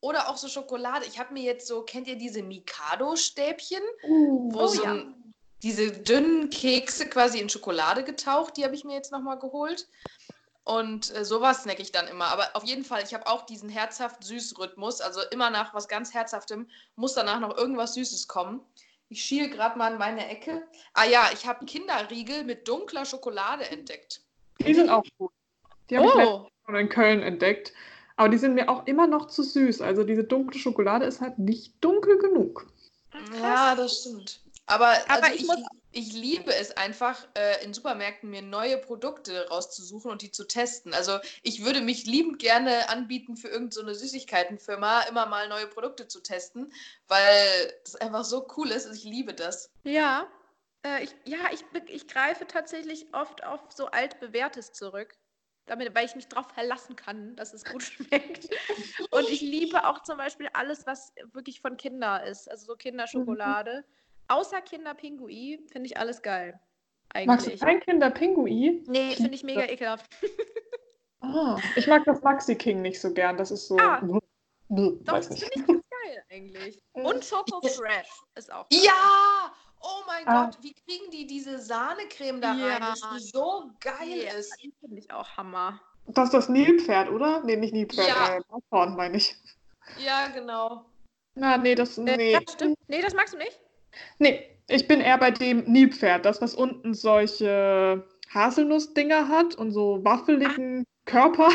Oder auch so Schokolade. Ich habe mir jetzt so, kennt ihr diese Mikado-Stäbchen? Uh, wo oh so ja. ein, diese dünnen Kekse quasi in Schokolade getaucht, die habe ich mir jetzt nochmal geholt. Und äh, sowas snacke ich dann immer. Aber auf jeden Fall, ich habe auch diesen herzhaft-süß-Rhythmus. Also immer nach was ganz Herzhaftem muss danach noch irgendwas Süßes kommen. Ich schiele gerade mal in meine Ecke. Ah ja, ich habe Kinderriegel mit dunkler Schokolade entdeckt. die sind auch gut. Die habe ich Oh, schon in Köln entdeckt. Aber die sind mir auch immer noch zu süß. Also diese dunkle Schokolade ist halt nicht dunkel genug. ja, das stimmt. Aber, Aber also ich ich, muss- ich liebe es einfach, äh, in Supermärkten mir neue Produkte rauszusuchen und die zu testen. Also ich würde mich liebend gerne anbieten, für irgendeine so Süßigkeitenfirma immer mal neue Produkte zu testen, weil das einfach so cool ist. Ich liebe das. Ja, äh, ich, ja ich, ich greife tatsächlich oft auf so altbewährtes zurück, damit, weil ich mich darauf verlassen kann, dass es gut [laughs] schmeckt. Und ich liebe auch zum Beispiel alles, was wirklich von Kinder ist, also so Kinderschokolade. Außer Kinderpingui finde ich alles geil. Magst du Eigentlich. kein Kinderpingui? Nee, finde ich mega ekelhaft. [laughs] Ah, ich mag das Maxi King nicht so gern. Das ist so. Ah. Bluh, Doch, weiß das finde ich ganz geil eigentlich. [laughs] Und Choco Fresh ist auch geil. Ja! Oh mein Ah. Gott, wie kriegen die diese Sahnecreme da Ja. rein, dass die so geil Ja, ist? die finde ich auch Hammer. Das ist das Nilpferd, oder? Nee, nicht Nilpferd. Ja. Äh, Nashorn, meine ich. Ja, genau. Na, nee, das. Äh, Nee. ja, stimmt. Nee, das magst du nicht? Nee, ich bin eher bei dem Nilpferd. Das, was unten solche Haselnussdinger hat und so waffeligen Körper.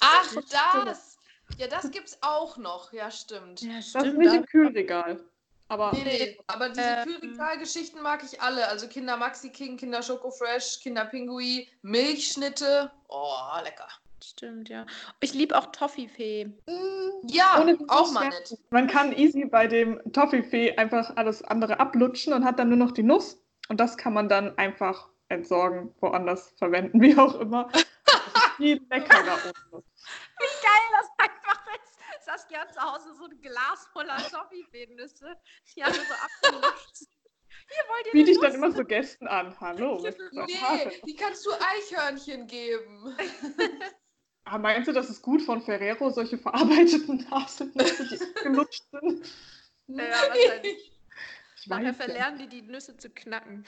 Ach, Stimmt. das! Ja, das gibt's auch noch. Ja, stimmt. Ja, Das ist nicht im Kühlregal. Aber Nee, nee, aber diese Ähm. Kühlregalgeschichten mag ich alle. Also Kinder Maxi King, Kinder Schoko Fresh, Kinder Pingui, Milchschnitte. Oh, lecker. Stimmt, ja. Ich liebe auch Toffifee. Ja, ohne auch mal nett. Man kann easy bei dem Toffifee einfach alles andere ablutschen und hat dann nur noch die Nuss. Und das kann man dann einfach entsorgen, woanders verwenden, [laughs] wie auch immer. [laughs] Viel leckerer ohne Nuss. Geil, das einfach ist. Saskia hat zu Hause so ein Glas voller Toffifee-Nüsse. Die haben wir so abgelutscht. Hier wollt ihr Biete ich dann immer so Gästen an. Hallo. Nee, die kannst du Eichhörnchen geben. [laughs] Ah, meinst du, das ist gut von Ferrero, solche verarbeiteten Haselnüsse, [laughs] die gelutscht sind? Ja, wahrscheinlich. [laughs] Ich Nachher weiß ja. verlernen die, die Nüsse zu knacken.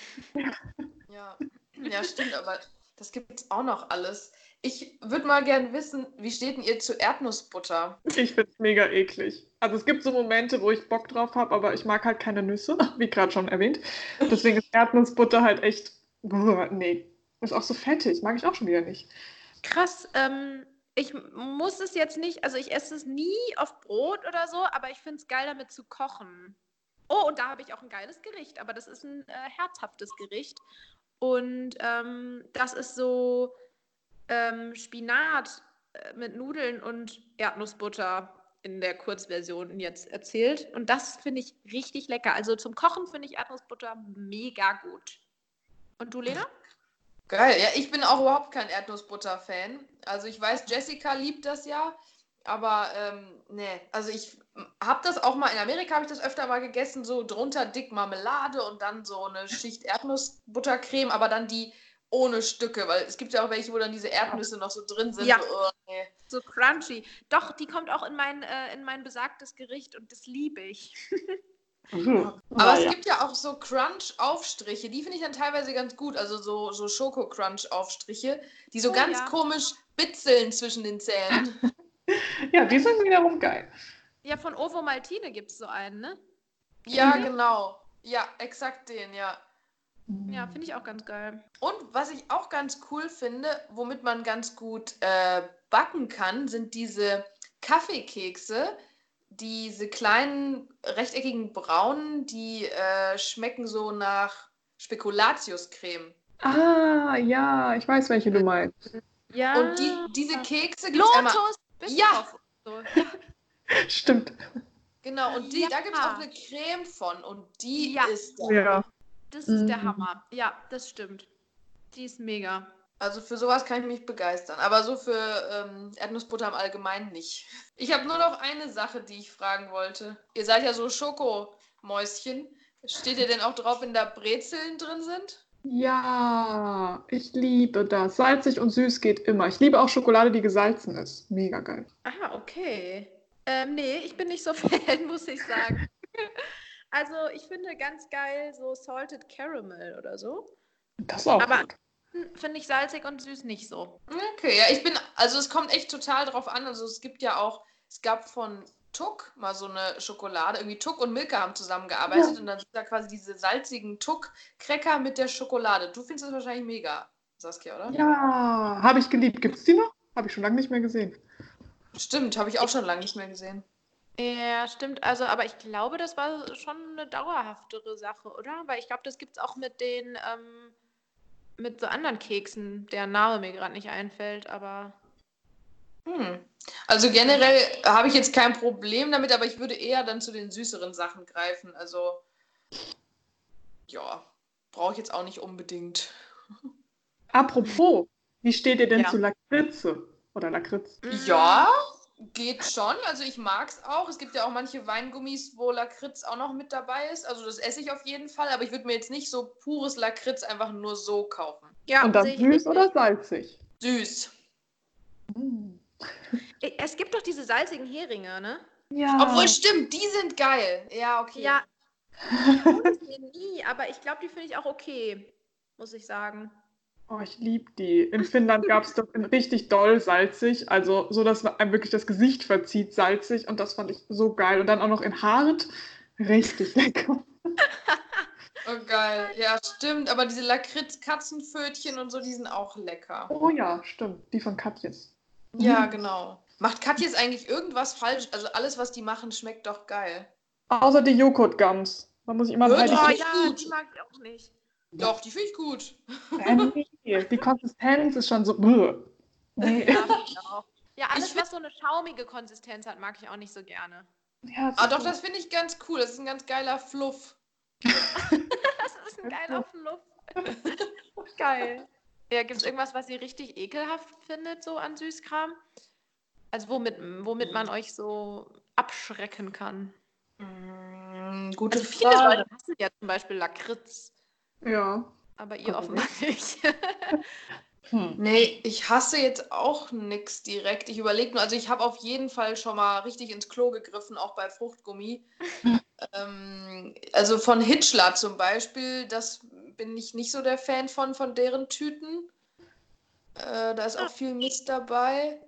Ja. ja, stimmt, aber das gibt's auch noch alles. Ich würde mal gern wissen, wie steht denn ihr zu Erdnussbutter? Ich finde es mega eklig. Also es gibt so Momente, wo ich Bock drauf habe, aber ich mag halt keine Nüsse, [laughs] wie gerade schon erwähnt. Deswegen ist Erdnussbutter halt echt. Nee. Ist auch so fettig, mag ich auch schon wieder nicht. Krass, ähm, ich muss es jetzt nicht, also ich esse es nie auf Brot oder so, aber ich finde es geil, damit zu kochen. Oh, und da habe ich auch ein geiles Gericht, aber das ist ein äh, herzhaftes Gericht. Und ähm, das ist so ähm, Spinat äh, mit Nudeln und Erdnussbutter in der Kurzversion jetzt erzählt. Und das finde ich richtig lecker. Also zum Kochen finde ich Erdnussbutter mega gut. Und du, Lena? Geil, ja, ich bin auch überhaupt kein Erdnussbutter-Fan. Also ich weiß, Jessica liebt das ja, aber ähm, nee, also ich habe das auch mal, in Amerika habe ich das öfter mal gegessen, so drunter dick Marmelade und dann so eine Schicht Erdnussbuttercreme, aber dann die ohne Stücke, weil es gibt ja auch welche, wo dann diese Erdnüsse noch so drin sind. Ja. So, oh, nee. So crunchy. Doch, die kommt auch in mein, äh, in mein besagtes Gericht und das liebe ich. [laughs] Mhm. Aber es Naja. gibt ja auch so Crunch-Aufstriche, die finde ich dann teilweise ganz gut, also so, so Schoko-Crunch-Aufstriche, die so Oh, ganz ja. komisch bitzeln zwischen den Zähnen. [laughs] Ja, die sind wiederum geil. Ja, von Ovo Maltine gibt es so einen, ne? Ja, Mhm. genau. Ja, exakt den, ja. Ja, finde ich auch ganz geil. Und was ich auch ganz cool finde, womit man ganz gut äh, backen kann, sind diese Kaffeekekse. Diese kleinen rechteckigen braunen, die äh, schmecken so nach Spekulatiuscreme. Ah, ja, ich weiß, welche du meinst. Ja. Und die, diese Kekse gibt es. Lotus! Ja. So. [laughs] Stimmt. Genau, und die, Ja. da gibt es auch eine Creme von und die Ja. ist Ja. Das ist der Mhm. Hammer. Ja, das stimmt. Die ist mega. Also für sowas kann ich mich begeistern, aber so für ähm, Erdnussbutter im Allgemeinen nicht. Ich habe nur noch eine Sache, die ich fragen wollte. Ihr seid ja so Schokomäuschen. Steht ihr denn auch drauf, wenn da Brezeln drin sind? Ja, ich liebe das. Salzig und süß geht immer. Ich liebe auch Schokolade, die gesalzen ist. Mega geil. Ah, okay. Ähm, nee, ich bin nicht so [laughs] Fan, muss ich sagen. also, ich finde ganz geil so Salted Caramel oder so. Das ist auch Aber gut. Finde ich salzig und süß nicht so. Okay, ja, ich bin, also es kommt echt total drauf an. Also es gibt ja auch, es gab von Tuck mal so eine Schokolade, irgendwie Tuck und Milka haben zusammengearbeitet Ja. und dann sind da quasi diese salzigen Tuck-Cracker mit der Schokolade. Du findest das wahrscheinlich mega, Saskia, oder? Ja, habe ich geliebt. Gibt es die noch? Habe ich schon lange nicht mehr gesehen. Stimmt, habe ich auch schon lange nicht mehr gesehen. Ja, stimmt. Also, aber ich glaube, das war schon eine dauerhaftere Sache, oder? Weil ich glaube, das gibt es auch mit den, ähm, mit so anderen Keksen, deren Name mir gerade nicht einfällt, aber. Hm. Also generell habe ich jetzt kein Problem damit, aber ich würde eher dann zu den süßeren Sachen greifen. Also ja, brauche ich jetzt auch nicht unbedingt. Apropos, wie steht ihr denn Ja. zu Lakritze? Oder Lakritz? Ja, geht schon. Also ich mag es auch. Es gibt ja auch manche Weingummis, wo Lakritz auch noch mit dabei ist. Also das esse ich auf jeden Fall, aber ich würde mir jetzt nicht so pures Lakritz einfach nur so kaufen. Ja, Und dann süß oder salzig? Süß. Mm. Es gibt doch diese salzigen Heringe, ne? Ja. Obwohl, stimmt, die sind geil. Ja, okay. Ja. [laughs] Ich mir nie, aber ich glaube, die finde ich auch okay, muss ich sagen. Oh, ich liebe die. In Finnland gab es doch in richtig doll salzig, also so, dass einem wirklich das Gesicht verzieht, salzig. Und das fand ich so geil. Und dann auch noch in hart. Richtig [laughs] lecker. Oh, geil. Ja, stimmt. Aber diese Lakritz-Katzenpfötchen und so, die sind auch lecker. Oh ja, stimmt. Die von Katjes. Ja, genau. Macht Katjes eigentlich irgendwas falsch? Also alles, was die machen, schmeckt doch geil. Außer die Joghurt-Gums. Da muss ich immer Oh ich ja, die mag ich auch nicht. Doch, die finde ich gut. äh, die Konsistenz ist schon so. Nee. Ja, [laughs] auch. Ja, alles, find- was so eine schaumige Konsistenz hat, mag ich auch nicht so gerne. Ja, Ah, doch, das finde ich ganz cool. Das ist ein ganz geiler Fluff. [laughs] Das ist ein geiler Fluff. [laughs] Geil. Ja, gibt es irgendwas, was ihr richtig ekelhaft findet, so an Süßkram? Also womit, womit man euch so abschrecken kann? Mm, gute Also viele Frage. Leute hassen ja zum Beispiel Lakritz, Ja. aber ihr offenbar nicht. [laughs] Hm. Nee, ich hasse jetzt auch nichts direkt. Ich überlege nur, also ich habe auf jeden Fall schon mal richtig ins Klo gegriffen, auch bei Fruchtgummi. [laughs] ähm, also von Hitchler zum Beispiel, das bin ich nicht so der Fan von, von deren Tüten. Äh, da ist auch viel Mist dabei.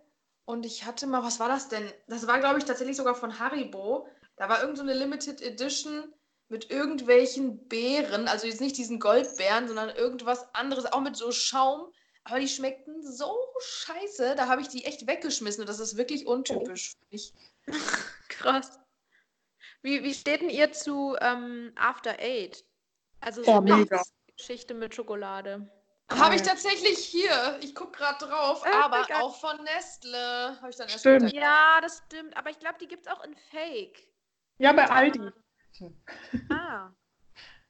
Und ich hatte mal, was war das denn? Das war, glaube ich, tatsächlich sogar von Haribo. Da war irgend so eine Limited Edition mit irgendwelchen Beeren, also jetzt nicht diesen Goldbeeren, sondern irgendwas anderes, auch mit so Schaum. Aber die schmeckten so scheiße, da habe ich die echt weggeschmissen und das ist wirklich untypisch für mich. [laughs] Krass. Wie, wie steht denn ihr zu ähm, After Eight? Also Oh, so mega. Geschichte mit Schokolade. Habe ich tatsächlich hier. Ich gucke gerade drauf, Äh, aber geil. auch von Nestle. Habe ich dann erst Stimmt. Ja, das stimmt. Aber ich glaube, die gibt es auch in Fake. Ja, bei Aldi. [laughs] Ah.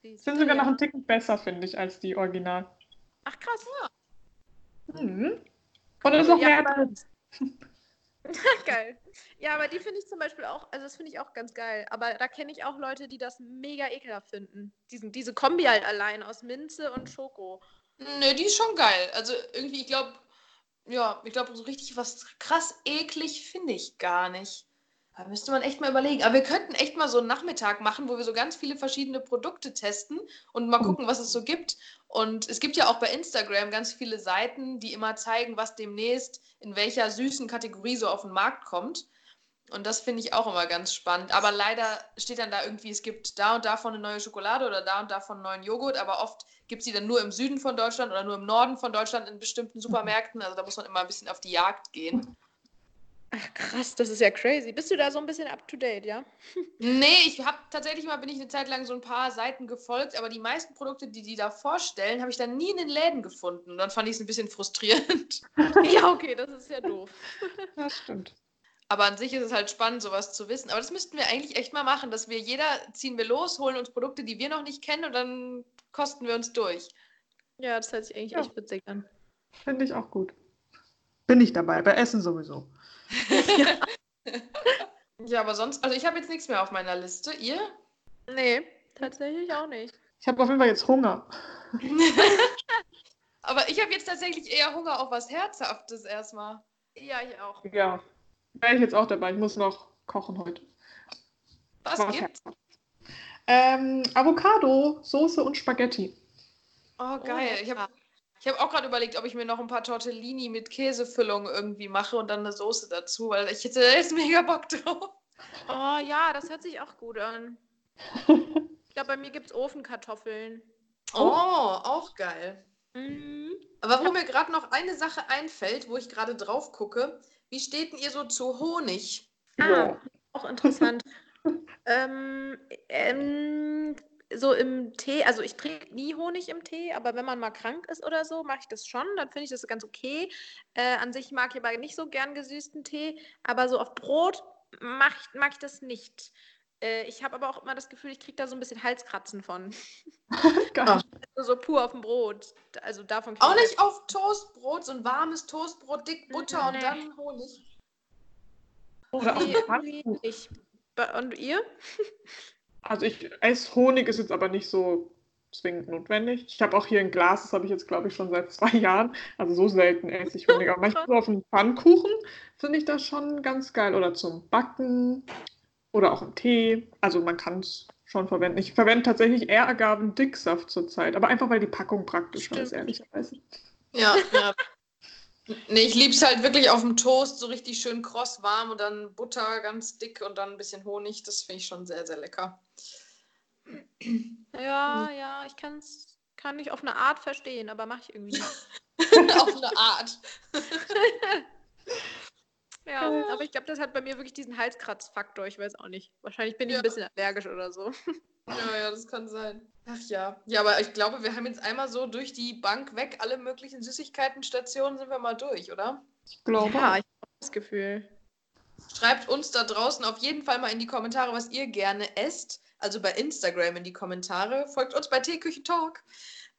Sind sogar noch ja. einen Ticken besser, finde ich, als die Original. Ach krass. Mhm. Und da ist auch Ja, mehr aber- [laughs] geil. Ja, aber die finde ich zum Beispiel auch, also das finde ich auch ganz geil. Aber da kenne ich auch Leute, die das mega ekelhaft finden. Diesen, diese Kombi halt allein aus Minze und Schoko. Nö, die ist schon geil. Also irgendwie, ich glaube, ja, ich glaube, so richtig was krass eklig finde ich gar nicht. Da müsste man echt mal überlegen. Aber wir könnten echt mal so einen Nachmittag machen, wo wir so ganz viele verschiedene Produkte testen und mal gucken, was es so gibt. Und es gibt ja auch bei Instagram ganz viele Seiten, die immer zeigen, was demnächst in welcher süßen Kategorie so auf den Markt kommt. Und das finde ich auch immer ganz spannend. Aber leider steht dann da irgendwie, es gibt da und davon eine neue Schokolade oder da und davon einen neuen Joghurt, aber oft gibt es die dann nur im Süden von Deutschland oder nur im Norden von Deutschland in bestimmten Supermärkten. Also da muss man immer ein bisschen auf die Jagd gehen. Krass, das ist ja crazy. Bist du da so ein bisschen up to date, ja? Nee, ich habe tatsächlich mal, bin ich eine Zeit lang so ein paar Seiten gefolgt, aber die meisten Produkte, die die da vorstellen, habe ich dann nie in den Läden gefunden. Und dann fand ich es ein bisschen frustrierend. [laughs] ja, okay, das ist ja doof. Das stimmt. Aber an sich ist es halt spannend, sowas zu wissen. Aber das müssten wir eigentlich echt mal machen, dass wir jeder ziehen wir los, holen uns Produkte, die wir noch nicht kennen und dann kosten wir uns durch. Ja, das hört sich eigentlich Ja. echt witzig an. Finde ich auch gut. Bin ich dabei, bei Essen sowieso. Ja, aber sonst, also ich habe jetzt nichts mehr auf meiner Liste. Ihr? Nee, tatsächlich auch nicht. Ich habe auf jeden Fall jetzt Hunger. [laughs] Aber ich habe jetzt tatsächlich eher Hunger auf was Herzhaftes erstmal. Ja, ich auch. Ja, wäre ich jetzt auch dabei. Ich muss noch kochen heute. Was Was gibt's? Ähm, Avocado, Soße und Spaghetti. Oh, geil. Ich habe ich hab auch gerade überlegt, ob ich mir noch ein paar Tortellini mit Käsefüllung irgendwie mache und dann eine Soße dazu, weil ich hätte jetzt [laughs] mega Bock drauf. Oh ja, das hört sich auch gut an. Ich glaube, bei mir gibt es Ofenkartoffeln. Oh, auch geil. Mhm. Aber wo mir gerade noch eine Sache einfällt, wo ich gerade drauf gucke, wie steht denn ihr so zu Honig? Ah, auch interessant. [laughs] ähm, ähm, so im Tee, also ich trinke nie Honig im Tee, aber wenn man mal krank ist oder so, mache ich das schon. Dann finde ich das ganz okay. Äh, an sich mag ich aber nicht so gern gesüßten Tee, aber so auf Brot mach ich, mag ich das nicht. Äh, ich habe aber auch immer das Gefühl, ich kriege da so ein bisschen Halskratzen von. [laughs] Ah. So pur auf dem Brot. Also davon Auch ich- nicht auf Toastbrot, so ein warmes Toastbrot, dick Butter und Nee. dann Honig. Oder auch Nee, nicht. Ba- Und ihr? [laughs] Also ich esse Honig, ist jetzt aber nicht so zwingend notwendig. Ich habe auch hier ein Glas, das habe ich jetzt, glaube ich, schon seit [laughs] zwei Jahren. Also so selten esse ich Honig. Aber manchmal so auf einen Pfannkuchen finde ich das schon ganz geil. Oder zum Backen oder auch im Tee. Also man kann es schon verwenden. Ich verwende tatsächlich eher Agavendicksaft zurzeit. Aber einfach, weil die Packung praktischer ist, ehrlicherweise. Ja, ja. Nee, ich lieb's halt wirklich auf dem Toast, so richtig schön kross warm und dann Butter ganz dick und dann ein bisschen Honig. Das finde ich schon sehr, sehr lecker. Ja, ja, ich kann's, kann ich auf eine Art verstehen, aber mache ich irgendwie nicht. [laughs] auf eine Art. [laughs] Ja, aber ich glaube, das hat bei mir wirklich diesen Halskratzfaktor. Ich weiß auch nicht. Wahrscheinlich bin ich Ja. ein bisschen allergisch oder so. [laughs] Ja, ja, das kann sein. Ach ja. Ja, aber ich glaube, wir haben jetzt einmal so durch die Bank weg, alle möglichen Süßigkeitenstationen sind wir mal durch, oder? Ich glaube. Ja, ich habe das Gefühl. Schreibt uns da draußen auf jeden Fall mal in die Kommentare, was ihr gerne esst. Also bei Instagram in die Kommentare. Folgt uns bei Teeküche Talk.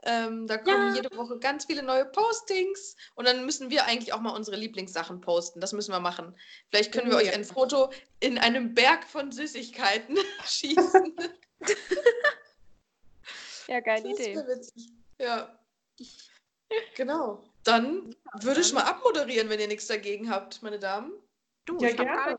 Ähm, da kommen Ja. jede Woche ganz viele neue Postings. Und dann müssen wir eigentlich auch mal unsere Lieblingssachen posten. Das müssen wir machen. Vielleicht können wir euch ein Foto in einem Berg von Süßigkeiten [laughs] schießen. [laughs] Ja, geile Das Idee. witzig. Ja. [laughs] Genau. Dann würde ich mal abmoderieren, wenn ihr nichts dagegen habt, meine Damen. Du, Ja, gerne.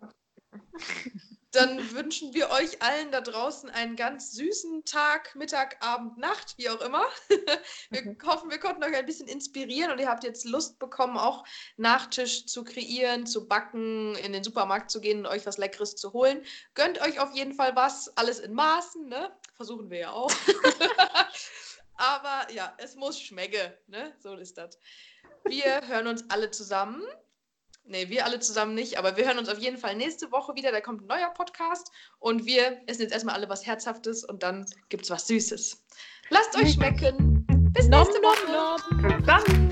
[laughs] Dann wünschen wir euch allen da draußen einen ganz süßen Tag, Mittag, Abend, Nacht, wie auch immer. [laughs] Wir Mhm. hoffen, wir konnten euch ein bisschen inspirieren und ihr habt jetzt Lust bekommen, auch Nachtisch zu kreieren, zu backen, in den Supermarkt zu gehen und euch was Leckeres zu holen. Gönnt euch auf jeden Fall was, alles in Maßen, ne? Versuchen wir ja auch. [laughs] Aber ja, es muss schmecken, ne? So ist das. Wir hören uns alle zusammen. Nee, wir alle zusammen nicht, aber wir hören uns auf jeden Fall nächste Woche wieder. Da kommt ein neuer Podcast und wir essen jetzt erstmal alle was Herzhaftes und dann gibt's was Süßes. Lasst euch schmecken. Bis Nom, nächste nom, Woche. nom. Bis dann.